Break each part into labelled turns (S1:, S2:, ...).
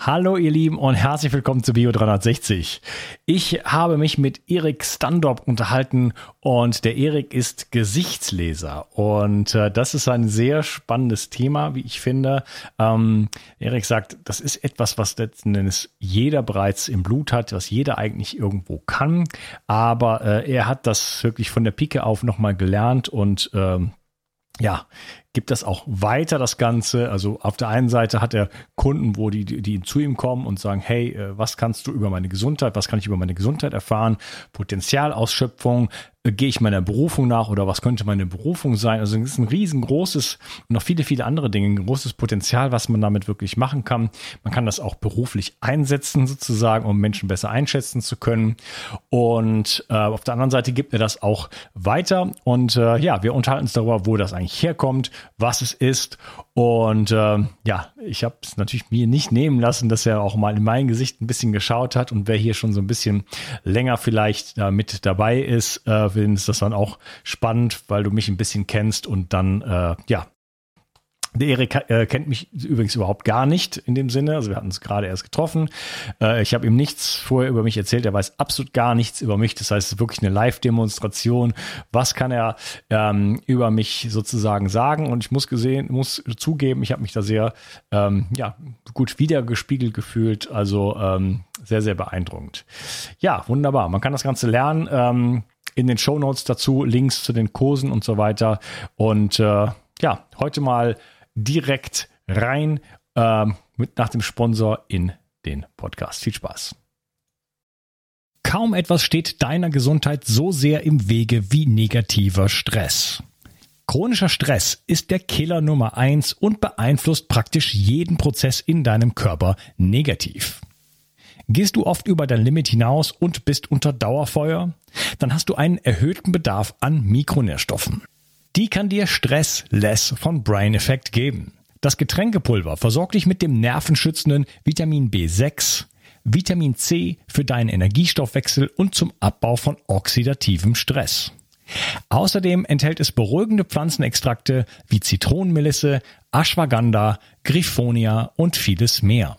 S1: Hallo ihr Lieben und herzlich willkommen zu Bio 360. Ich habe mich mit Erik Standop unterhalten und der Erik ist Gesichtsleser und äh, das ist ein sehr spannendes Thema, wie ich finde. Ähm, Erik sagt, das ist etwas, was letzten Endes jeder bereits im Blut hat, was jeder eigentlich irgendwo kann, aber äh, er hat das wirklich von der Pike auf nochmal gelernt und ähm, ja, gibt das auch weiter, das Ganze. Also auf der einen Seite hat er Kunden, wo die, die zu ihm kommen und sagen, hey, äh, was kannst du über meine Gesundheit, was kann ich über meine Gesundheit erfahren? Potenzialausschöpfung, gehe ich meiner Berufung nach oder was könnte meine Berufung sein? Also es ist ein riesengroßes und noch viele, viele andere Dinge, ein großes Potenzial, was man damit wirklich machen kann. Man kann das auch beruflich einsetzen sozusagen, um Menschen besser einschätzen zu können. Und äh, auf der anderen Seite gibt er das auch weiter. Und äh, ja, wir unterhalten uns darüber, wo das eigentlich herkommt, was es ist. Und äh, ja, ich habe es natürlich mir nicht nehmen lassen, dass er auch mal in mein Gesicht ein bisschen geschaut hat. Und wer hier schon so ein bisschen länger vielleicht äh, mit dabei ist, äh, ist das dann auch spannend, weil du mich ein bisschen kennst und dann, äh, ja, der Erik äh, kennt mich übrigens überhaupt gar nicht in dem Sinne. Also wir hatten uns gerade erst getroffen. Äh, ich habe ihm nichts vorher über mich erzählt. Er weiß absolut gar nichts über mich. Das heißt, es ist wirklich eine Live-Demonstration. Was kann er ähm, über mich sozusagen sagen? Und ich muss gesehen, muss zugeben, ich habe mich da sehr ähm, ja, gut wiedergespiegelt gefühlt. Also ähm, sehr, sehr beeindruckend. Ja, wunderbar. Man kann das Ganze lernen. Ähm, in den Show Notes dazu Links zu den Kursen und so weiter. Und äh, ja, heute mal direkt rein äh, mit nach dem Sponsor in den Podcast. Viel Spaß. Kaum etwas steht deiner Gesundheit so sehr im Wege wie negativer Stress. Chronischer Stress ist der Killer Nummer eins und beeinflusst praktisch jeden Prozess in deinem Körper negativ. Gehst du oft über dein Limit hinaus und bist unter Dauerfeuer? Dann hast du einen erhöhten Bedarf an Mikronährstoffen. Die kann dir Stress Less von Brain Effect geben. Das Getränkepulver versorgt dich mit dem nervenschützenden Vitamin B6, Vitamin C für deinen Energiestoffwechsel und zum Abbau von oxidativem Stress. Außerdem enthält es beruhigende Pflanzenextrakte wie Zitronenmelisse, Ashwagandha, Griffonia und vieles mehr.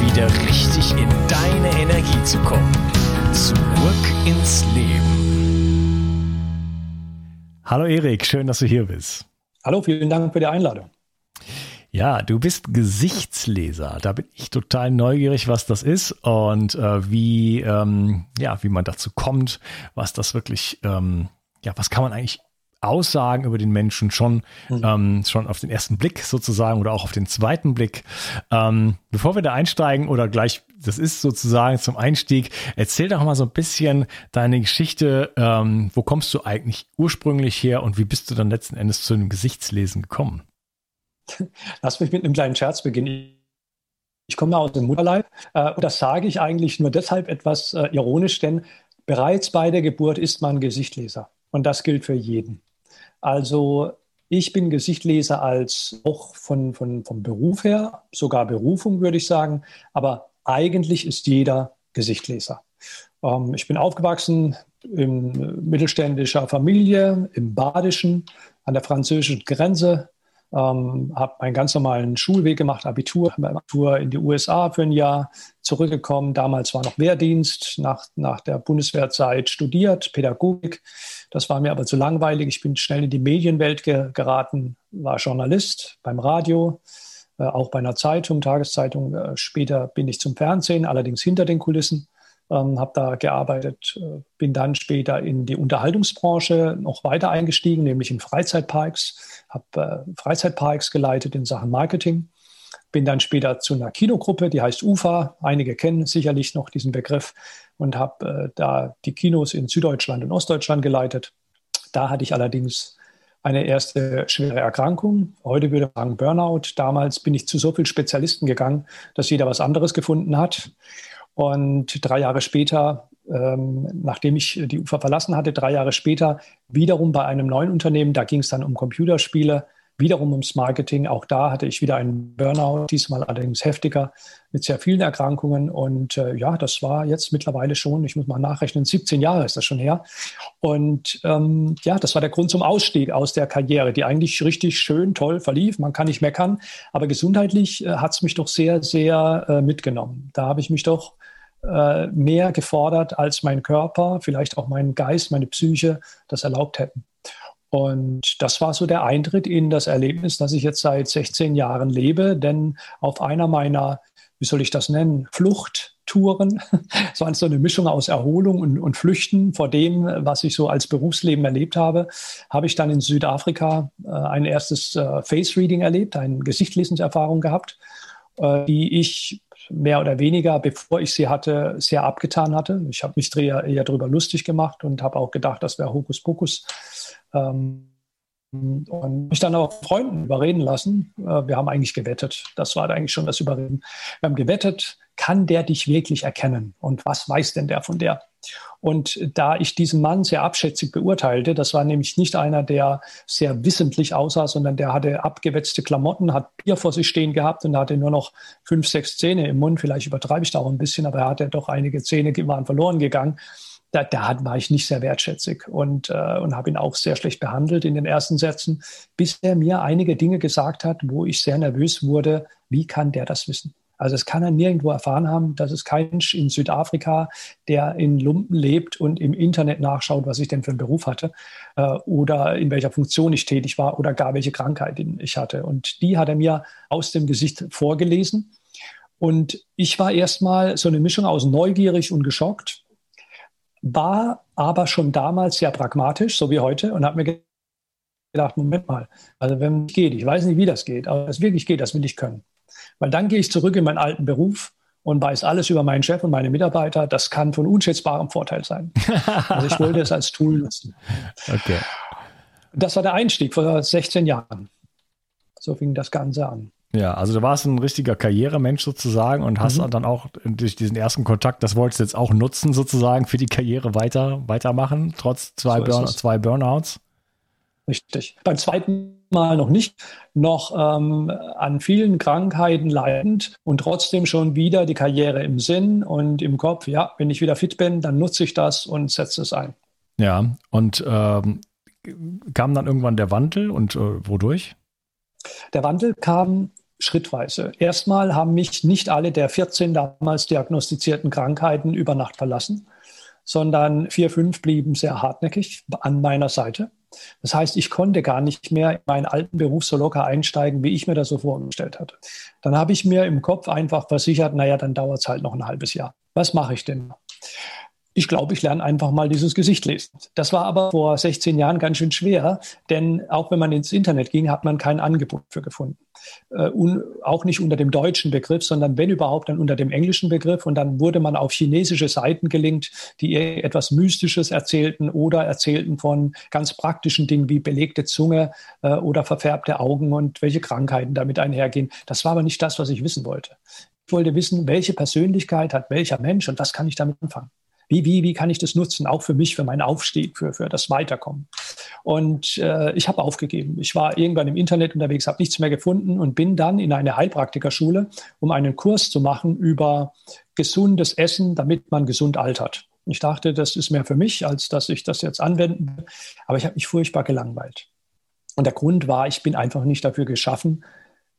S2: wieder richtig in deine Energie zu kommen. Zurück ins Leben.
S1: Hallo Erik, schön, dass du hier bist.
S3: Hallo, vielen Dank für die Einladung.
S1: Ja, du bist Gesichtsleser. Da bin ich total neugierig, was das ist und äh, wie, ähm, ja, wie man dazu kommt, was das wirklich, ähm, ja, was kann man eigentlich Aussagen über den Menschen schon, mhm. ähm, schon auf den ersten Blick sozusagen oder auch auf den zweiten Blick. Ähm, bevor wir da einsteigen oder gleich, das ist sozusagen zum Einstieg, erzähl doch mal so ein bisschen deine Geschichte. Ähm, wo kommst du eigentlich ursprünglich her und wie bist du dann letzten Endes zu dem Gesichtslesen gekommen?
S3: Lass mich mit einem kleinen Scherz beginnen. Ich komme aus dem Mutterleib äh, und das sage ich eigentlich nur deshalb etwas äh, ironisch, denn bereits bei der Geburt ist man Gesichtleser. Und das gilt für jeden. Also ich bin Gesichtleser als auch von, von, vom Beruf her, sogar Berufung würde ich sagen, aber eigentlich ist jeder Gesichtleser. Ähm, ich bin aufgewachsen in mittelständischer Familie im Badischen an der französischen Grenze. Ähm, habe meinen ganz normalen Schulweg gemacht, Abitur, Abitur in die USA für ein Jahr zurückgekommen. Damals war noch Wehrdienst, nach, nach der Bundeswehrzeit studiert, Pädagogik. Das war mir aber zu langweilig. Ich bin schnell in die Medienwelt ge geraten, war Journalist beim Radio, äh, auch bei einer Zeitung, Tageszeitung. Äh, später bin ich zum Fernsehen, allerdings hinter den Kulissen ähm, habe da gearbeitet, äh, bin dann später in die Unterhaltungsbranche noch weiter eingestiegen, nämlich in Freizeitparks, habe äh, Freizeitparks geleitet in Sachen Marketing, bin dann später zu einer Kinogruppe, die heißt UFA, einige kennen sicherlich noch diesen Begriff, und habe äh, da die Kinos in Süddeutschland und Ostdeutschland geleitet. Da hatte ich allerdings eine erste schwere Erkrankung. Heute würde man sagen Burnout. Damals bin ich zu so vielen Spezialisten gegangen, dass jeder was anderes gefunden hat. Und drei Jahre später, ähm, nachdem ich die UFA verlassen hatte, drei Jahre später wiederum bei einem neuen Unternehmen, da ging es dann um Computerspiele, wiederum ums Marketing. Auch da hatte ich wieder einen Burnout, diesmal allerdings heftiger, mit sehr vielen Erkrankungen. Und äh, ja, das war jetzt mittlerweile schon, ich muss mal nachrechnen, 17 Jahre ist das schon her. Und ähm, ja, das war der Grund zum Ausstieg aus der Karriere, die eigentlich richtig schön, toll verlief. Man kann nicht meckern. Aber gesundheitlich äh, hat es mich doch sehr, sehr äh, mitgenommen. Da habe ich mich doch äh, mehr gefordert, als mein Körper, vielleicht auch mein Geist, meine Psyche das erlaubt hätten. Und das war so der Eintritt in das Erlebnis, das ich jetzt seit 16 Jahren lebe. Denn auf einer meiner, wie soll ich das nennen, Fluchttouren, so eine Mischung aus Erholung und, und Flüchten vor dem, was ich so als Berufsleben erlebt habe, habe ich dann in Südafrika äh, ein erstes äh, Face Reading erlebt, eine Gesichtlesenserfahrung gehabt, äh, die ich mehr oder weniger, bevor ich sie hatte, sehr abgetan hatte. Ich habe mich eher, eher darüber lustig gemacht und habe auch gedacht, das wäre Hokuspokus. Ähm, und mich dann auch Freunden überreden lassen. Äh, wir haben eigentlich gewettet. Das war eigentlich schon das Überreden. Wir haben gewettet, kann der dich wirklich erkennen? Und was weiß denn der von der? Und da ich diesen Mann sehr abschätzig beurteilte, das war nämlich nicht einer, der sehr wissentlich aussah, sondern der hatte abgewetzte Klamotten, hat Bier vor sich stehen gehabt und hatte nur noch fünf, sechs Zähne im Mund. Vielleicht übertreibe ich da auch ein bisschen, aber er hatte doch einige Zähne, die waren verloren gegangen. Da, da war ich nicht sehr wertschätzig und, äh, und habe ihn auch sehr schlecht behandelt in den ersten Sätzen, bis er mir einige Dinge gesagt hat, wo ich sehr nervös wurde. Wie kann der das wissen? Also es kann er nirgendwo erfahren haben, dass es kein Mensch in Südafrika, der in Lumpen lebt und im Internet nachschaut, was ich denn für einen Beruf hatte äh, oder in welcher Funktion ich tätig war oder gar welche Krankheit ich hatte. Und die hat er mir aus dem Gesicht vorgelesen. Und ich war erstmal so eine Mischung aus neugierig und geschockt, war aber schon damals sehr pragmatisch, so wie heute, und habe mir gedacht, Moment mal, also wenn es geht, ich weiß nicht, wie das geht, aber es wirklich geht, das will ich können. Weil dann gehe ich zurück in meinen alten Beruf und weiß alles über meinen Chef und meine Mitarbeiter. Das kann von unschätzbarem Vorteil sein. also ich wollte es als Tool nutzen. Okay. Das war der Einstieg vor 16 Jahren. So fing das Ganze an.
S1: Ja, also du warst ein richtiger Karrieremensch sozusagen und hast mhm. dann auch durch diesen ersten Kontakt, das wolltest du jetzt auch nutzen sozusagen für die Karriere weiter, weitermachen, trotz zwei, so Burn, zwei Burnouts.
S3: Richtig. Beim zweiten Mal noch nicht, noch ähm, an vielen Krankheiten leidend und trotzdem schon wieder die Karriere im Sinn und im Kopf. Ja, wenn ich wieder fit bin, dann nutze ich das und setze es ein.
S1: Ja, und ähm, kam dann irgendwann der Wandel und äh, wodurch?
S3: Der Wandel kam schrittweise. Erstmal haben mich nicht alle der 14 damals diagnostizierten Krankheiten über Nacht verlassen, sondern vier, fünf blieben sehr hartnäckig an meiner Seite. Das heißt, ich konnte gar nicht mehr in meinen alten Beruf so locker einsteigen, wie ich mir das so vorgestellt hatte. Dann habe ich mir im Kopf einfach versichert, naja, dann dauert es halt noch ein halbes Jahr. Was mache ich denn? Ich glaube, ich lerne einfach mal dieses Gesicht lesen. Das war aber vor 16 Jahren ganz schön schwer, denn auch wenn man ins Internet ging, hat man kein Angebot für gefunden. Äh, un, auch nicht unter dem deutschen Begriff, sondern wenn überhaupt dann unter dem englischen Begriff. Und dann wurde man auf chinesische Seiten gelinkt, die etwas Mystisches erzählten oder erzählten von ganz praktischen Dingen wie belegte Zunge äh, oder verfärbte Augen und welche Krankheiten damit einhergehen. Das war aber nicht das, was ich wissen wollte. Ich wollte wissen, welche Persönlichkeit hat welcher Mensch und was kann ich damit anfangen wie, wie, wie kann ich das nutzen, auch für mich, für meinen Aufstieg, für, für das Weiterkommen. Und äh, ich habe aufgegeben. Ich war irgendwann im Internet unterwegs, habe nichts mehr gefunden und bin dann in eine Heilpraktikerschule, um einen Kurs zu machen über gesundes Essen, damit man gesund altert. Ich dachte, das ist mehr für mich, als dass ich das jetzt anwenden will. Aber ich habe mich furchtbar gelangweilt. Und der Grund war, ich bin einfach nicht dafür geschaffen,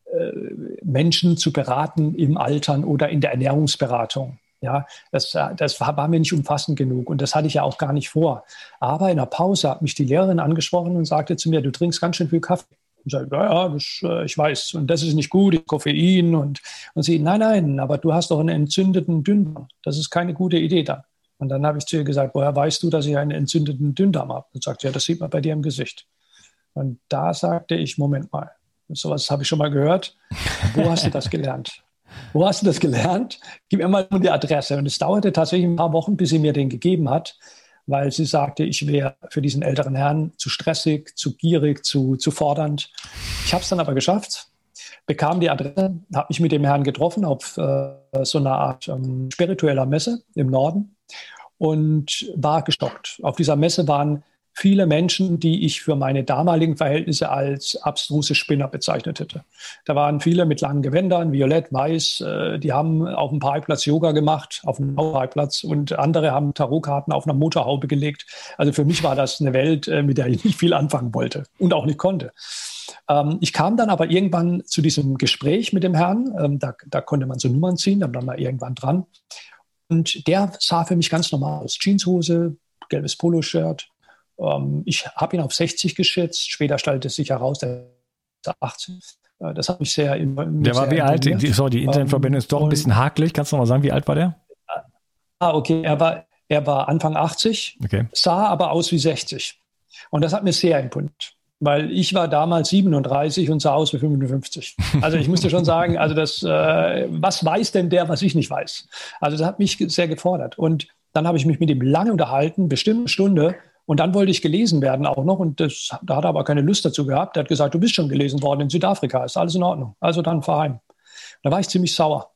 S3: äh, Menschen zu beraten im Altern oder in der Ernährungsberatung. Ja, das, das war, war, mir nicht umfassend genug und das hatte ich ja auch gar nicht vor. Aber in der Pause hat mich die Lehrerin angesprochen und sagte zu mir, du trinkst ganz schön viel Kaffee. Ich sagte, ja, das, äh, ich weiß. Und das ist nicht gut, Koffein. Und, und sie, nein, nein, aber du hast doch einen entzündeten Dünndarm. Das ist keine gute Idee dann. Und dann habe ich zu ihr gesagt, woher weißt du, dass ich einen entzündeten Dünndarm habe? Und sagt, ja, das sieht man bei dir im Gesicht. Und da sagte ich, Moment mal, sowas habe ich schon mal gehört. Wo hast du das gelernt? Wo hast du das gelernt? Gib mir mal die Adresse. Und es dauerte tatsächlich ein paar Wochen, bis sie mir den gegeben hat, weil sie sagte, ich wäre für diesen älteren Herrn zu stressig, zu gierig, zu, zu fordernd. Ich habe es dann aber geschafft, bekam die Adresse, habe mich mit dem Herrn getroffen auf äh, so einer Art ähm, spiritueller Messe im Norden und war gestockt. Auf dieser Messe waren viele Menschen, die ich für meine damaligen Verhältnisse als abstruse Spinner bezeichnet hätte. Da waren viele mit langen Gewändern, violett, weiß, äh, die haben auf dem Parkplatz Yoga gemacht, auf dem Parkplatz und andere haben Tarotkarten auf einer Motorhaube gelegt. Also für mich war das eine Welt, äh, mit der ich nicht viel anfangen wollte und auch nicht konnte. Ähm, ich kam dann aber irgendwann zu diesem Gespräch mit dem Herrn, ähm, da, da konnte man so Nummern ziehen, dann war man irgendwann dran. Und der sah für mich ganz normal aus. Jeanshose, gelbes Poloshirt, ähm, ich habe ihn auf 60 geschätzt, später stellte es sich heraus, der ist 80. Äh, das hat mich sehr.
S1: Der war wie alt? Die, sorry, die Internetverbindung ist doch ein ähm, bisschen hakelig. Kannst du noch mal sagen, wie alt war der?
S3: Ah, okay. Er war, er war Anfang 80, okay. sah aber aus wie 60. Und das hat mir sehr imponiert weil ich war damals 37 und sah aus wie 55. Also ich musste schon sagen, also das, äh, was weiß denn der, was ich nicht weiß? Also das hat mich sehr gefordert. Und dann habe ich mich mit ihm lange unterhalten, bestimmt eine Stunde, und dann wollte ich gelesen werden auch noch. Und das, da hat er aber keine Lust dazu gehabt. Er hat gesagt, du bist schon gelesen worden in Südafrika, ist alles in Ordnung. Also dann fahr heim. Da war ich ziemlich sauer.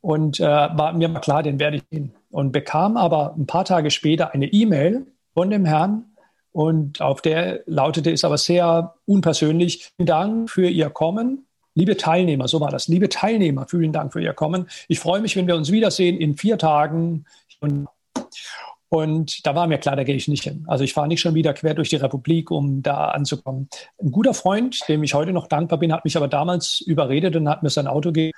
S3: Und äh, war mir klar, den werde ich gehen. Und bekam aber ein paar Tage später eine E-Mail von dem Herrn. Und auf der lautete es aber sehr unpersönlich, vielen Dank für Ihr Kommen. Liebe Teilnehmer, so war das. Liebe Teilnehmer, vielen Dank für Ihr Kommen. Ich freue mich, wenn wir uns wiedersehen in vier Tagen. Und und da war mir klar, da gehe ich nicht hin. Also ich fahre nicht schon wieder quer durch die Republik, um da anzukommen. Ein guter Freund, dem ich heute noch dankbar bin, hat mich aber damals überredet und hat mir sein Auto gegeben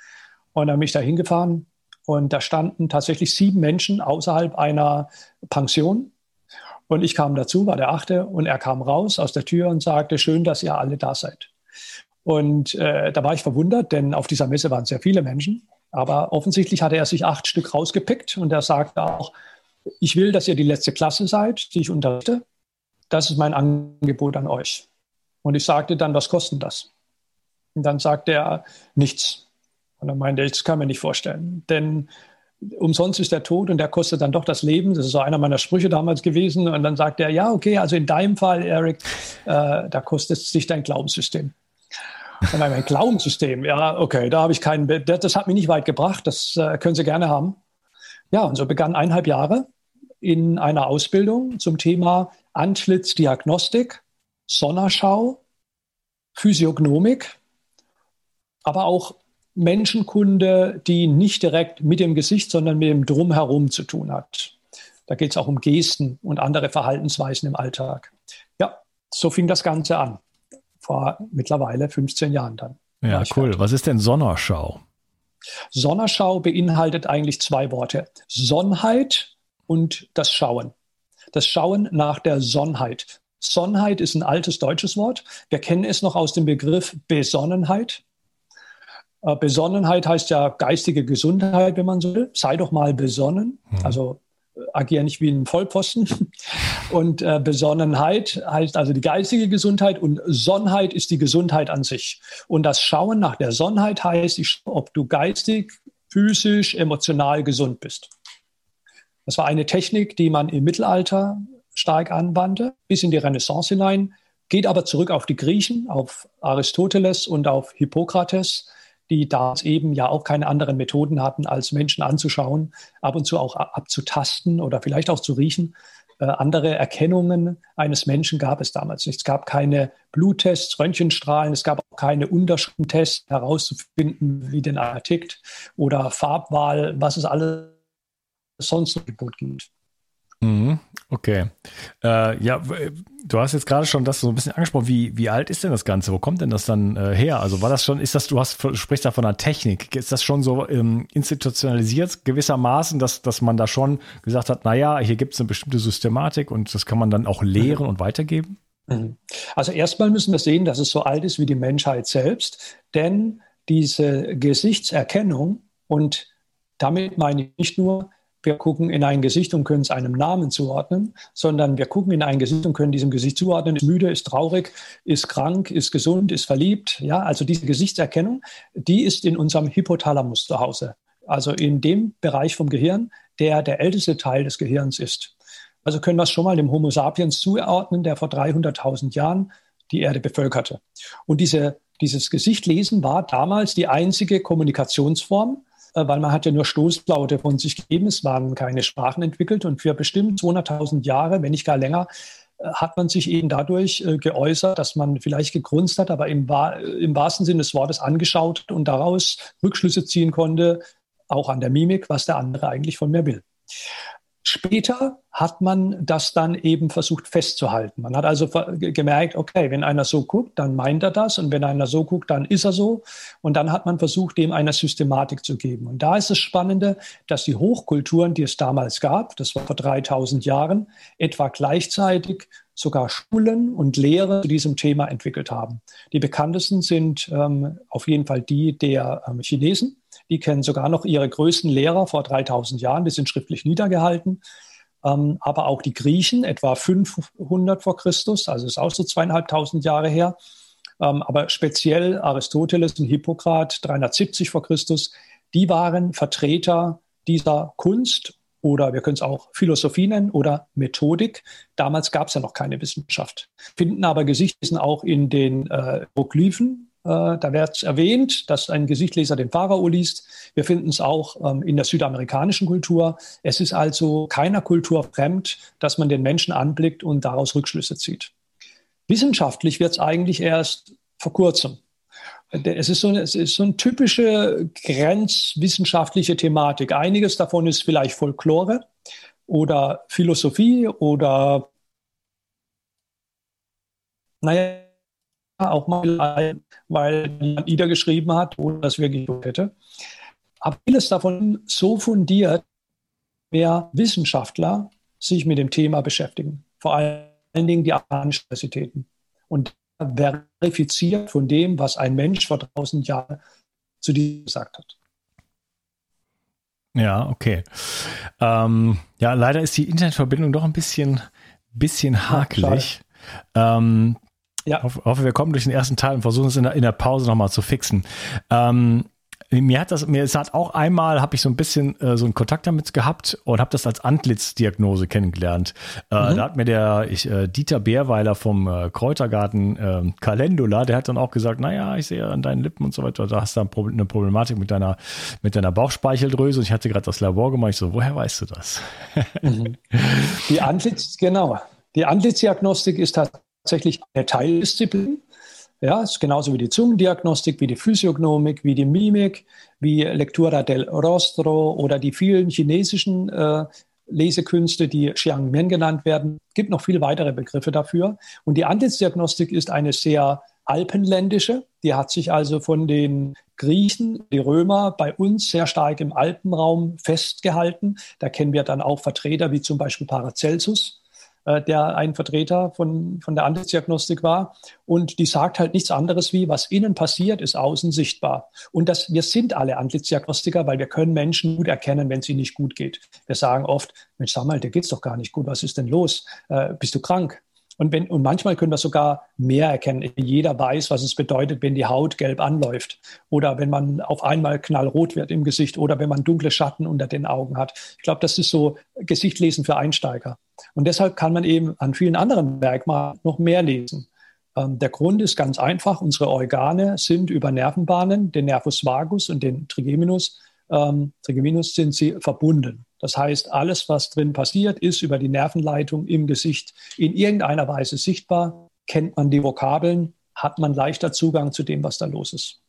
S3: und dann bin ich da hingefahren. Und da standen tatsächlich sieben Menschen außerhalb einer Pension. Und ich kam dazu, war der achte, und er kam raus aus der Tür und sagte, schön, dass ihr alle da seid. Und äh, da war ich verwundert, denn auf dieser Messe waren sehr viele Menschen. Aber offensichtlich hatte er sich acht Stück rausgepickt und er sagte auch, ich will, dass ihr die letzte Klasse seid, die ich unterrichte. Das ist mein Angebot an euch. Und ich sagte dann, was kostet das? Und dann sagte er, nichts. Und dann meinte ich, das kann man nicht vorstellen. Denn umsonst ist der Tod und der kostet dann doch das Leben. Das ist so einer meiner Sprüche damals gewesen. Und dann sagte er, ja, okay, also in deinem Fall, Eric, äh, da kostet es sich dein Glaubenssystem. Und dann mein Glaubenssystem, ja, okay, da habe ich keinen, das, das, hat mich nicht weit gebracht, das äh, können Sie gerne haben. Ja, und so begann eineinhalb Jahre in einer Ausbildung zum Thema Antlitzdiagnostik, Sonnerschau, Physiognomik, aber auch Menschenkunde, die nicht direkt mit dem Gesicht, sondern mit dem Drumherum zu tun hat. Da geht es auch um Gesten und andere Verhaltensweisen im Alltag. Ja, so fing das Ganze an. Vor mittlerweile 15 Jahren dann.
S1: Ja, cool. Fertig. Was ist denn Sonnerschau?
S3: Sonnerschau beinhaltet eigentlich zwei Worte. Sonnheit und das Schauen. Das Schauen nach der Sonnheit. Sonnheit ist ein altes deutsches Wort. Wir kennen es noch aus dem Begriff Besonnenheit. Äh, Besonnenheit heißt ja geistige Gesundheit, wenn man so will. Sei doch mal besonnen. Mhm. Also äh, agiere nicht wie ein Vollposten. Und äh, Besonnenheit heißt also die geistige Gesundheit und Sonnheit ist die Gesundheit an sich. Und das Schauen nach der Sonnheit heißt, ob du geistig, physisch, emotional gesund bist. Das war eine Technik, die man im Mittelalter stark anwandte, bis in die Renaissance hinein, geht aber zurück auf die Griechen, auf Aristoteles und auf Hippokrates, die da eben ja auch keine anderen Methoden hatten, als Menschen anzuschauen, ab und zu auch abzutasten oder vielleicht auch zu riechen. Äh, andere Erkennungen eines Menschen gab es damals nicht. Es gab keine Bluttests, Röntgenstrahlen, es gab auch keine Unterschriftentests herauszufinden, wie denn einer tickt oder Farbwahl, was es alles sonst noch Gebot gibt.
S1: Mhm, okay. Äh, ja, du hast jetzt gerade schon das so ein bisschen angesprochen. Wie, wie alt ist denn das Ganze? Wo kommt denn das dann äh, her? Also war das schon, ist das, du hast, sprichst da von einer Technik. Ist das schon so ähm, institutionalisiert gewissermaßen, dass, dass man da schon gesagt hat, naja, hier gibt es eine bestimmte Systematik und das kann man dann auch lehren mhm. und weitergeben?
S3: Mhm. Also erstmal müssen wir sehen, dass es so alt ist wie die Menschheit selbst, denn diese Gesichtserkennung und damit meine ich nicht nur, wir gucken in ein Gesicht und können es einem Namen zuordnen, sondern wir gucken in ein Gesicht und können diesem Gesicht zuordnen, ist müde, ist traurig, ist krank, ist gesund, ist verliebt. Ja, also diese Gesichtserkennung, die ist in unserem Hypothalamus zu Hause. Also in dem Bereich vom Gehirn, der der älteste Teil des Gehirns ist. Also können wir es schon mal dem Homo sapiens zuordnen, der vor 300.000 Jahren die Erde bevölkerte. Und diese, dieses Gesichtlesen war damals die einzige Kommunikationsform, weil man hat ja nur Stoßlaute von sich gegeben. Es waren keine Sprachen entwickelt und für bestimmt 200.000 Jahre, wenn nicht gar länger, äh, hat man sich eben dadurch äh, geäußert, dass man vielleicht gegrunzt hat, aber im, im wahrsten Sinne des Wortes angeschaut und daraus Rückschlüsse ziehen konnte, auch an der Mimik, was der andere eigentlich von mir will. Später hat man das dann eben versucht festzuhalten. Man hat also gemerkt, okay, wenn einer so guckt, dann meint er das und wenn einer so guckt, dann ist er so. Und dann hat man versucht, dem eine Systematik zu geben. Und da ist das Spannende, dass die Hochkulturen, die es damals gab, das war vor 3000 Jahren, etwa gleichzeitig sogar Schulen und Lehre zu diesem Thema entwickelt haben. Die bekanntesten sind ähm, auf jeden Fall die der ähm, Chinesen die kennen sogar noch ihre größten Lehrer vor 3000 Jahren, die sind schriftlich niedergehalten. Ähm, aber auch die Griechen, etwa 500 vor Christus, also ist auch so zweieinhalbtausend Jahre her. Ähm, aber speziell Aristoteles und Hippokrat 370 vor Christus, die waren Vertreter dieser Kunst oder wir können es auch Philosophie nennen oder Methodik. Damals gab es ja noch keine Wissenschaft. Finden aber Gesichtslesen auch in den äh, Hieroglyphen da wird erwähnt, dass ein Gesichtleser den Pharao liest. Wir finden es auch ähm, in der südamerikanischen Kultur. Es ist also keiner Kultur fremd, dass man den Menschen anblickt und daraus Rückschlüsse zieht. Wissenschaftlich wird es eigentlich erst vor kurzem. Es ist, so eine, es ist so eine typische grenzwissenschaftliche Thematik. Einiges davon ist vielleicht Folklore oder Philosophie oder naja, auch mal, weil jemand Ida geschrieben hat, ohne dass wir geguckt hätte. Aber vieles davon so fundiert, mehr Wissenschaftler sich mit dem Thema beschäftigen. Vor allen Dingen die Universitäten. Und verifiziert von dem, was ein Mensch vor tausend Jahren zu dir gesagt hat.
S1: Ja, okay. Ähm, ja, leider ist die Internetverbindung doch ein bisschen, bisschen hakelig. Ähm, ja. Hoffe, hoffe, wir kommen durch den ersten Teil und versuchen es in der, in der Pause nochmal zu fixen. Ähm, mir hat das, mir es hat auch einmal, habe ich so ein bisschen äh, so einen Kontakt damit gehabt und habe das als Antlitzdiagnose kennengelernt. Äh, mhm. Da hat mir der ich, äh, Dieter Bärweiler vom äh, Kräutergarten äh, Calendula, der hat dann auch gesagt, naja, ich sehe an deinen Lippen und so weiter, da hast du eine Problematik mit deiner mit deiner Bauchspeicheldrüse. Und ich hatte gerade das Labor gemacht. Ich so, woher weißt du das?
S3: Mhm. Die Antlitz, genau. Die Antlitzdiagnostik ist tatsächlich eine Teildisziplin. Ja, ist genauso wie die Zungendiagnostik, wie die Physiognomik, wie die Mimik, wie Lectura del Rostro oder die vielen chinesischen äh, Lesekünste, die Xiangmen genannt werden. Es gibt noch viele weitere Begriffe dafür. Und die Antlitzdiagnostik ist eine sehr alpenländische. Die hat sich also von den Griechen, die Römer bei uns sehr stark im Alpenraum festgehalten. Da kennen wir dann auch Vertreter wie zum Beispiel Paracelsus der ein Vertreter von, von der Antizdiagnostik war. Und die sagt halt nichts anderes wie, was innen passiert, ist außen sichtbar. Und das, wir sind alle Antizdiagnostiker, weil wir können Menschen gut erkennen, wenn es ihnen nicht gut geht. Wir sagen oft, Mensch, sag mal, dir geht's doch gar nicht gut. Was ist denn los? Äh, bist du krank? Und, wenn, und manchmal können wir sogar mehr erkennen. Jeder weiß, was es bedeutet, wenn die Haut gelb anläuft oder wenn man auf einmal knallrot wird im Gesicht oder wenn man dunkle Schatten unter den Augen hat. Ich glaube, das ist so Gesichtlesen für Einsteiger. Und deshalb kann man eben an vielen anderen Merkmalen noch mehr lesen. Ähm, der Grund ist ganz einfach. Unsere Organe sind über Nervenbahnen, den Nervus vagus und den Trigeminus, ähm, Trigeminus sind sie verbunden. Das heißt, alles, was drin passiert, ist über die Nervenleitung im Gesicht in irgendeiner Weise sichtbar. Kennt man die Vokabeln, hat man leichter Zugang zu dem, was da los ist.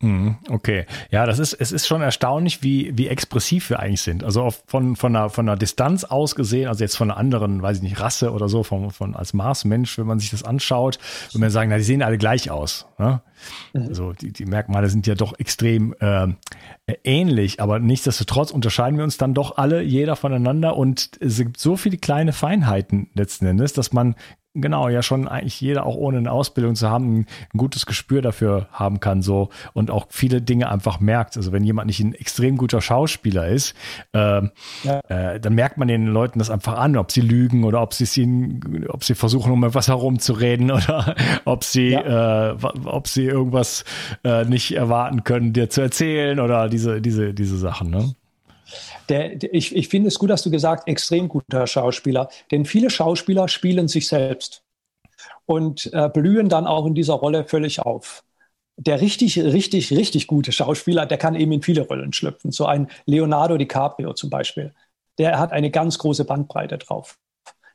S1: Mhm, okay, ja, das ist es ist schon erstaunlich, wie wie expressiv wir eigentlich sind. Also von von einer von einer Distanz aus gesehen, also jetzt von einer anderen, weiß ich nicht, Rasse oder so, von von als Marsmensch, wenn man sich das anschaut, würde man sagen, na, die sehen alle gleich aus. Ne? Mhm. Also die die Merkmale sind ja doch extrem äh, ähnlich, aber nichtsdestotrotz unterscheiden wir uns dann doch alle, jeder voneinander und es gibt so viele kleine Feinheiten letzten Endes, dass man genau, ja schon eigentlich jeder auch ohne eine Ausbildung zu haben, ein, gutes Gespür dafür haben kann so und auch viele Dinge einfach merkt. Also wenn jemand nicht ein extrem guter Schauspieler ist, äh, ja. äh, dann merkt man den Leuten das einfach an, ob sie lügen oder ob sie ob sie versuchen, um etwas herumzureden oder ob sie, ja. äh, ob sie irgendwas äh, nicht erwarten können, dir zu erzählen oder diese, diese, diese Sachen. Ne?
S3: Der, der, ich, ich finde es gut, dass du gesagt, extrem guter Schauspieler. Denn viele Schauspieler spielen sich selbst und äh, blühen dann auch in dieser Rolle völlig auf. Der richtig, richtig, richtig gute Schauspieler, der kann eben in viele Rollen schlüpfen. So ein Leonardo DiCaprio zum Beispiel. Der hat eine ganz große Bandbreite drauf.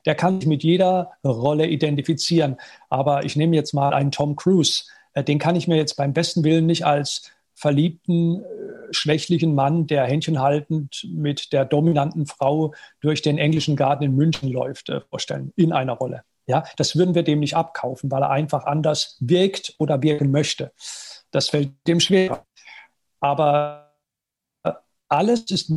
S3: Der kann sich mit jeder Rolle identifizieren. Aber ich nehme jetzt mal einen Tom Cruise. Äh, den kann ich mir jetzt beim besten Willen nicht als verliebten, äh, schwächlichen Mann, der händchenhaltend mit der dominanten Frau durch den englischen Garten in München läuft, äh, vorstellen, in einer Rolle. Ja, das würden wir dem nicht abkaufen, weil er einfach anders wirkt oder wirken möchte. Das fällt dem schwer. Aber alles ist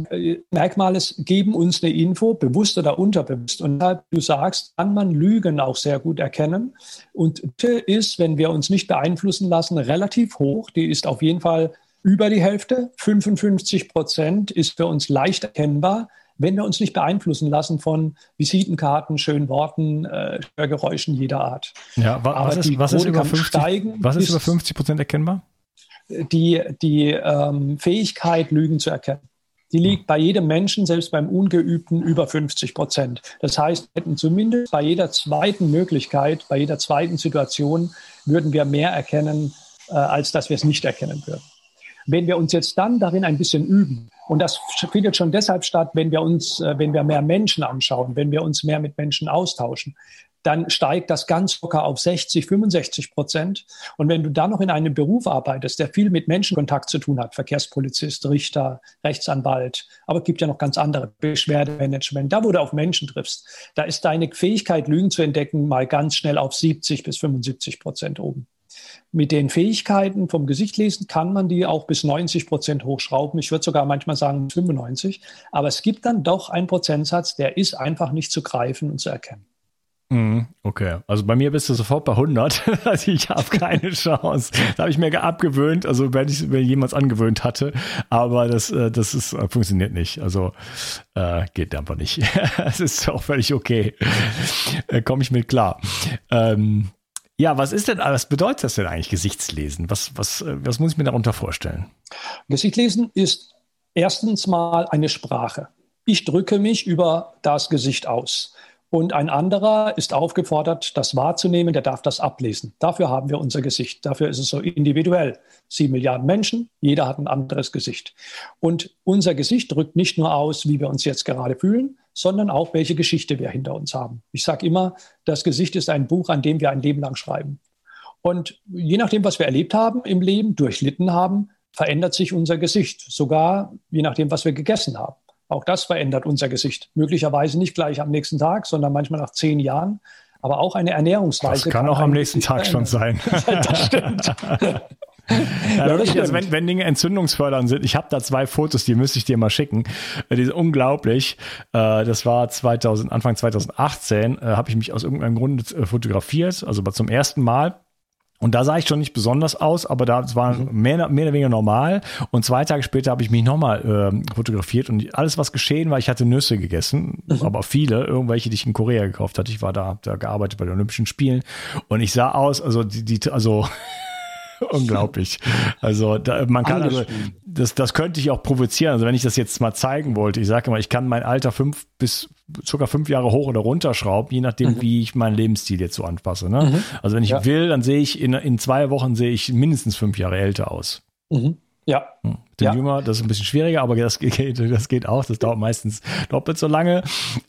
S3: Merkmale geben uns eine Info, bewusst oder unterbewusst. Und du sagst, kann man Lügen auch sehr gut erkennen. Und ist, wenn wir uns nicht beeinflussen lassen, relativ hoch. Die ist auf jeden Fall über die Hälfte. 55 Prozent ist für uns leicht erkennbar, wenn wir uns nicht beeinflussen lassen von Visitenkarten, schönen Worten, äh, Geräuschen jeder Art.
S1: Ja, wa was, ist, was, ist, über 50, steigen, was ist über 50 Prozent erkennbar?
S3: Die, die ähm, Fähigkeit, Lügen zu erkennen. Die liegt bei jedem Menschen, selbst beim Ungeübten, über 50 Prozent. Das heißt, wir hätten zumindest bei jeder zweiten Möglichkeit, bei jeder zweiten Situation, würden wir mehr erkennen, äh, als dass wir es nicht erkennen würden. Wenn wir uns jetzt dann darin ein bisschen üben, und das findet schon deshalb statt, wenn wir uns, äh, wenn wir mehr Menschen anschauen, wenn wir uns mehr mit Menschen austauschen, dann steigt das ganz locker auf 60, 65 Prozent. Und wenn du dann noch in einem Beruf arbeitest, der viel mit Menschenkontakt zu tun hat, Verkehrspolizist, Richter, Rechtsanwalt, aber es gibt ja noch ganz andere Beschwerdemanagement, da wo du auf Menschen triffst, da ist deine Fähigkeit, Lügen zu entdecken, mal ganz schnell auf 70 bis 75 Prozent oben. Mit den Fähigkeiten vom Gesicht lesen kann man die auch bis 90 Prozent hochschrauben. Ich würde sogar manchmal sagen 95. Aber es gibt dann doch einen Prozentsatz, der ist einfach nicht zu greifen und zu erkennen.
S1: Mhm, okay, also bei mir bist du sofort bei 100. Also ich habe keine Chance. Da habe ich mir abgewöhnt, also wenn ich mir jemals angewöhnt hatte, aber das, äh, das ist, äh, funktioniert nicht. Also äh, geht einfach nicht. Es ist auch völlig okay. Äh, Komme ich mit klar. Ähm, ja, was ist denn, was bedeutet das denn eigentlich Gesichtslesen? Was, was, was muss ich mir darunter vorstellen?
S3: Gesichtslesen ist erstens mal eine Sprache. Ich drücke mich über das Gesicht aus. Und ein anderer ist aufgefordert, das wahrzunehmen, der darf das ablesen. Dafür haben wir unser Gesicht. Dafür ist es so individuell. Sieben Milliarden Menschen, jeder hat ein anderes Gesicht. Und unser Gesicht drückt nicht nur aus, wie wir uns jetzt gerade fühlen, sondern auch, welche Geschichte wir hinter uns haben. Ich sage immer, das Gesicht ist ein Buch, an dem wir ein Leben lang schreiben. Und je nachdem, was wir erlebt haben im Leben, durchlitten haben, verändert sich unser Gesicht. Sogar je nachdem, was wir gegessen haben. Auch das verändert unser Gesicht. Möglicherweise nicht gleich am nächsten Tag, sondern manchmal nach zehn Jahren. Aber auch eine Ernährungsweise.
S1: Das kann, kann auch am nächsten Tag schon sein. das stimmt. Ja, wirklich, also wenn, wenn Dinge entzündungsfördernd sind, ich habe da zwei Fotos, die müsste ich dir mal schicken. Die sind unglaublich. Äh, das war 2000, Anfang 2018, äh, habe ich mich aus irgendeinem Grund äh, fotografiert, also zum ersten Mal und da sah ich schon nicht besonders aus, aber da war mhm. mehr, mehr oder weniger normal. Und zwei Tage später habe ich mich nochmal äh, fotografiert und alles, was geschehen war, ich hatte Nüsse gegessen, mhm. aber viele, irgendwelche, die ich in Korea gekauft hatte. Ich war da, da gearbeitet bei den Olympischen Spielen und ich sah aus, also die, die also Unglaublich. Also da, man kann also, das, das könnte ich auch provozieren. Also wenn ich das jetzt mal zeigen wollte, ich sage mal, ich kann mein Alter fünf bis sogar fünf Jahre hoch oder runter schrauben, je nachdem, mhm. wie ich meinen Lebensstil jetzt so anpasse. Ne? Mhm. Also wenn ich ja. will, dann sehe ich in, in zwei Wochen sehe ich mindestens fünf Jahre älter aus.
S3: Mhm. Ja. Hm.
S1: Den ja. Jünger, das ist ein bisschen schwieriger, aber das geht, das geht auch. Das dauert meistens doppelt so lange.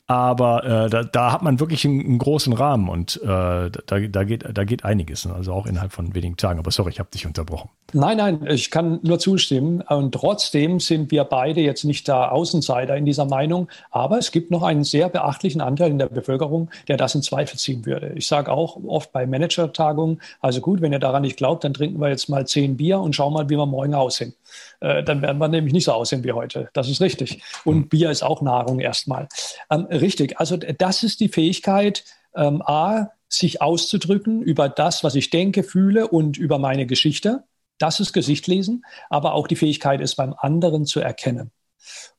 S1: Aber äh, da, da hat man wirklich einen, einen großen Rahmen und äh, da, da, geht, da geht einiges. Ne? Also auch innerhalb von wenigen Tagen. Aber sorry, ich habe dich unterbrochen.
S3: Nein, nein, ich kann nur zustimmen. Und trotzdem sind wir beide jetzt nicht da Außenseiter in dieser Meinung. Aber es gibt noch einen sehr beachtlichen Anteil in der Bevölkerung, der das in Zweifel ziehen würde. Ich sage auch oft bei Manager-Tagungen, also gut, wenn ihr daran nicht glaubt, dann trinken wir jetzt mal zehn Bier und schauen mal, wie wir morgen aussehen. Äh, dann werden wir nämlich nicht so aussehen wie heute. Das ist richtig. Und hm. Bier ist auch Nahrung erstmal. Ähm, richtig. Also das ist die Fähigkeit, ähm, A, sich auszudrücken über das, was ich denke, fühle und über meine Geschichte. Das ist Gesichtlesen, aber auch die Fähigkeit, es beim anderen zu erkennen.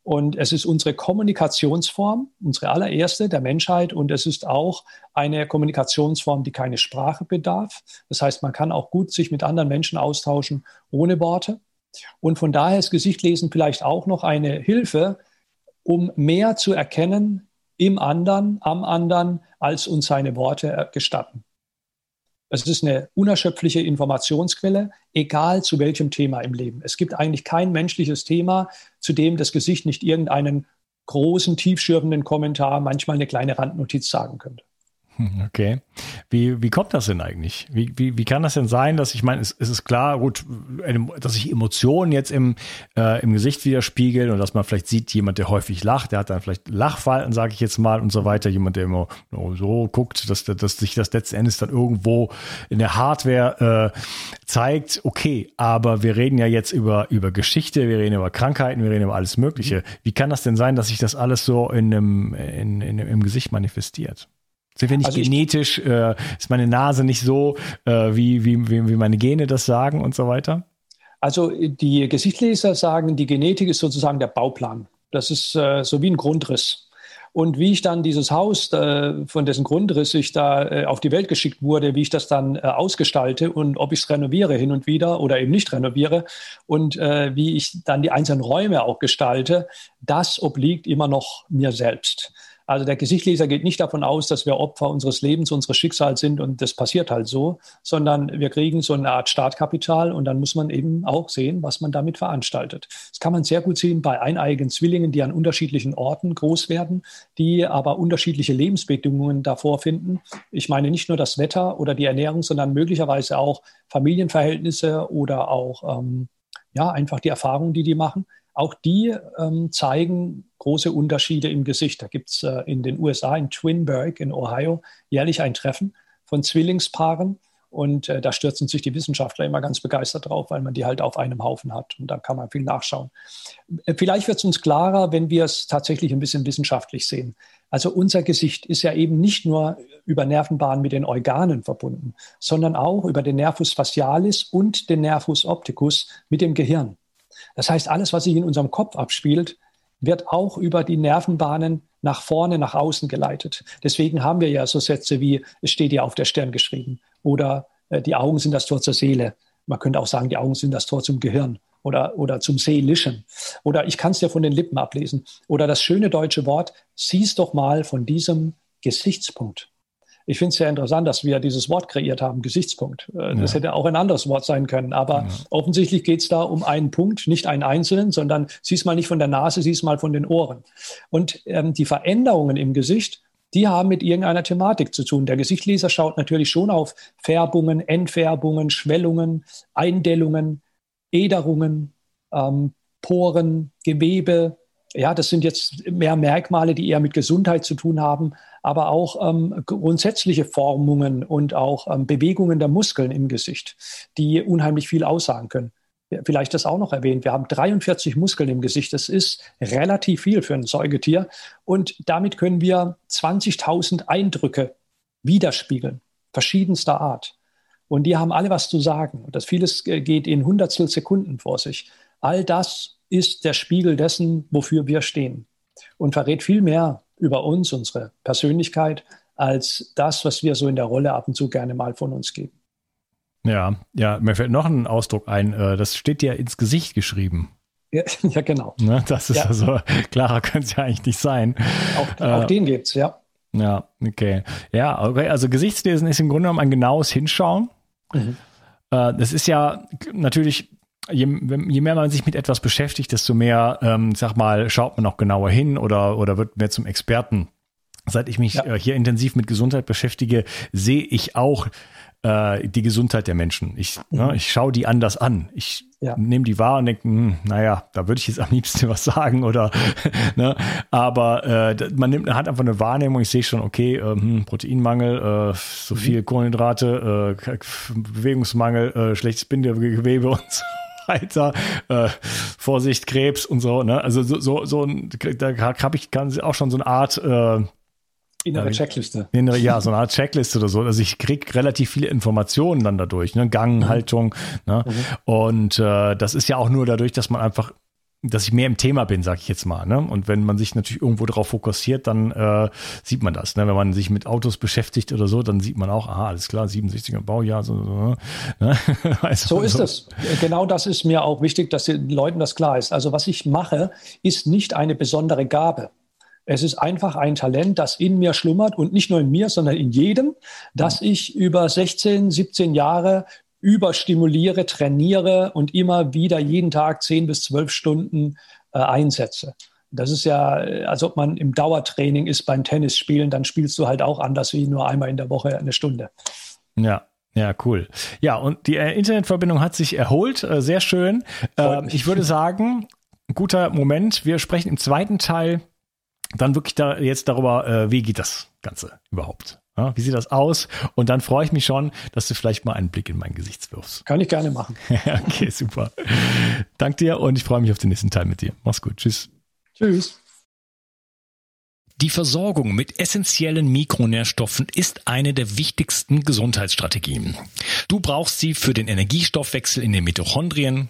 S3: Und es ist unsere Kommunikationsform, unsere allererste der Menschheit. Und es ist auch eine Kommunikationsform, die keine Sprache bedarf. Das heißt, man kann auch gut sich mit anderen Menschen austauschen ohne Worte. Und von daher ist Gesichtlesen vielleicht auch noch eine Hilfe, um mehr zu erkennen im anderen, am anderen, als uns seine Worte gestatten. Es ist eine unerschöpfliche Informationsquelle, egal zu welchem Thema im Leben. Es gibt eigentlich kein menschliches Thema, zu dem das Gesicht nicht irgendeinen großen, tiefschürfenden Kommentar, manchmal eine kleine Randnotiz sagen könnte.
S1: Okay. Wie, wie kommt das denn eigentlich? Wie, wie, wie kann das denn sein, dass ich meine, es, es ist klar, gut, dass sich Emotionen jetzt im, äh, im Gesicht widerspiegeln und dass man vielleicht sieht, jemand, der häufig lacht, der hat dann vielleicht Lachfalten, sage ich jetzt mal, und so weiter. Jemand, der immer so guckt, dass, dass sich das letzten Endes dann irgendwo in der Hardware äh, zeigt. Okay, aber wir reden ja jetzt über, über Geschichte, wir reden über Krankheiten, wir reden über alles Mögliche. Wie kann das denn sein, dass sich das alles so in einem, in, in, im Gesicht manifestiert? Sind wir nicht also genetisch, äh, ist meine Nase nicht so, äh, wie, wie, wie meine Gene das sagen und so weiter?
S3: Also die Gesichtleser sagen, die Genetik ist sozusagen der Bauplan. Das ist äh, so wie ein Grundriss. Und wie ich dann dieses Haus, äh, von dessen Grundriss ich da äh, auf die Welt geschickt wurde, wie ich das dann äh, ausgestalte und ob ich es renoviere hin und wieder oder eben nicht renoviere und äh, wie ich dann die einzelnen Räume auch gestalte, das obliegt immer noch mir selbst. Also der Gesichtleser geht nicht davon aus, dass wir Opfer unseres Lebens, unseres Schicksals sind und das passiert halt so, sondern wir kriegen so eine Art Startkapital und dann muss man eben auch sehen, was man damit veranstaltet. Das kann man sehr gut sehen bei eineigen Zwillingen, die an unterschiedlichen Orten groß werden, die aber unterschiedliche Lebensbedingungen davor finden. Ich meine nicht nur das Wetter oder die Ernährung, sondern möglicherweise auch Familienverhältnisse oder auch ähm, ja einfach die Erfahrungen, die die machen. Auch die ähm, zeigen große Unterschiede im Gesicht. Da gibt es äh, in den USA, in Twinburg in Ohio, jährlich ein Treffen von Zwillingspaaren. Und äh, da stürzen sich die Wissenschaftler immer ganz begeistert drauf, weil man die halt auf einem Haufen hat. Und da kann man viel nachschauen. Äh, vielleicht wird es uns klarer, wenn wir es tatsächlich ein bisschen wissenschaftlich sehen. Also unser Gesicht ist ja eben nicht nur über Nervenbahnen mit den Organen verbunden, sondern auch über den Nervus facialis und den Nervus opticus mit dem Gehirn. Das heißt, alles, was sich in unserem Kopf abspielt, wird auch über die Nervenbahnen nach vorne, nach außen geleitet. Deswegen haben wir ja so Sätze wie, es steht ja auf der Stirn geschrieben oder äh, die Augen sind das Tor zur Seele. Man könnte auch sagen, die Augen sind das Tor zum Gehirn oder, oder zum Seelischen. Oder ich kann es ja von den Lippen ablesen. Oder das schöne deutsche Wort, sieh's doch mal von diesem Gesichtspunkt. Ich finde es sehr interessant, dass wir dieses Wort kreiert haben, Gesichtspunkt. Äh, das ja. hätte auch ein anderes Wort sein können. Aber ja. offensichtlich geht es da um einen Punkt, nicht einen einzelnen, sondern siehst mal nicht von der Nase, siehst mal von den Ohren. Und ähm, die Veränderungen im Gesicht, die haben mit irgendeiner Thematik zu tun. Der Gesichtleser schaut natürlich schon auf Färbungen, Entfärbungen, Schwellungen, Eindellungen, Äderungen, ähm, Poren, Gewebe. Ja, das sind jetzt mehr Merkmale, die eher mit Gesundheit zu tun haben aber auch ähm, grundsätzliche Formungen und auch ähm, Bewegungen der Muskeln im Gesicht, die unheimlich viel aussagen können. Vielleicht das auch noch erwähnt. Wir haben 43 Muskeln im Gesicht. Das ist relativ viel für ein Säugetier. Und damit können wir 20.000 Eindrücke widerspiegeln, verschiedenster Art. Und die haben alle was zu sagen. Und das vieles äh, geht in Hundertstel Sekunden vor sich. All das ist der Spiegel dessen, wofür wir stehen. Und verrät viel mehr über uns, unsere Persönlichkeit, als das, was wir so in der Rolle ab und zu gerne mal von uns geben.
S1: Ja, ja, mir fällt noch ein Ausdruck ein, äh, das steht ja ins Gesicht geschrieben.
S3: Ja, ja genau.
S1: Ne, das ist ja. also, klarer könnte es ja eigentlich nicht sein.
S3: Auch, auch äh, den es, ja.
S1: Ja, okay. Ja, okay, also Gesichtslesen ist im Grunde genommen ein genaues Hinschauen. Mhm. Äh, das ist ja natürlich
S4: je, je, mehr man sich mit etwas beschäftigt, desto mehr, ähm, sag mal, schaut man auch genauer hin oder, oder wird mehr zum Experten. Seit ich mich ja. äh, hier intensiv mit Gesundheit beschäftige, sehe ich auch äh, die Gesundheit der Menschen. Ich, mhm. ne, ich schaue die anders an. Ich ja. nehme die wahr und denke, hm, naja, da würde ich jetzt am liebsten was sagen oder, ne, aber äh, man nimmt, hat einfach eine Wahrnehmung. Ich sehe schon, okay, äh, hm, Proteinmangel, äh, so mhm. viel Kohlenhydrate, äh, Bewegungsmangel, äh, schlechtes Bindegewebe und so weiter. Äh, Vorsicht, Krebs und so. Ne? Also so, so, so da habe ich ganz auch schon so eine Art äh,
S3: Innere Checkliste.
S4: Innere, ja, so eine Art Checkliste oder so. Also ich kriege relativ viele Informationen dann dadurch, ne? Gang, mhm. Haltung. Ne? Mhm. Und äh, das ist ja auch nur dadurch, dass man einfach, dass ich mehr im Thema bin, sag ich jetzt mal. Ne? Und wenn man sich natürlich irgendwo darauf fokussiert, dann äh, sieht man das. Ne? Wenn man sich mit Autos beschäftigt oder so, dann sieht man auch, aha, alles klar, 67er Baujahr. So, so,
S3: ne? also, so ist so. es. Genau das ist mir auch wichtig, dass den Leuten das klar ist. Also was ich mache, ist nicht eine besondere Gabe. Es ist einfach ein Talent, das in mir schlummert und nicht nur in mir, sondern in jedem, das ich über 16, 17 Jahre überstimuliere, trainiere und immer wieder jeden Tag 10 bis 12 Stunden äh, einsetze. Das ist ja, als ob man im Dauertraining ist beim Tennisspielen, dann spielst du halt auch anders wie nur einmal in der Woche eine Stunde.
S4: Ja, ja, cool. Ja, und die äh, Internetverbindung hat sich erholt. Äh, sehr schön. Ähm, ich würde sagen, guter Moment. Wir sprechen im zweiten Teil dann wirklich da jetzt darüber, äh, wie geht das Ganze überhaupt? Ja, wie sieht das aus? Und dann freue ich mich schon, dass du vielleicht mal einen Blick in mein Gesicht wirfst.
S3: Kann ich gerne machen.
S4: okay, super. Dank dir und ich freue mich auf den nächsten Teil mit dir. Mach's gut. Tschüss.
S3: Tschüss.
S1: Die Versorgung mit essentiellen Mikronährstoffen ist eine der wichtigsten Gesundheitsstrategien. Du brauchst sie für den Energiestoffwechsel in den Mitochondrien,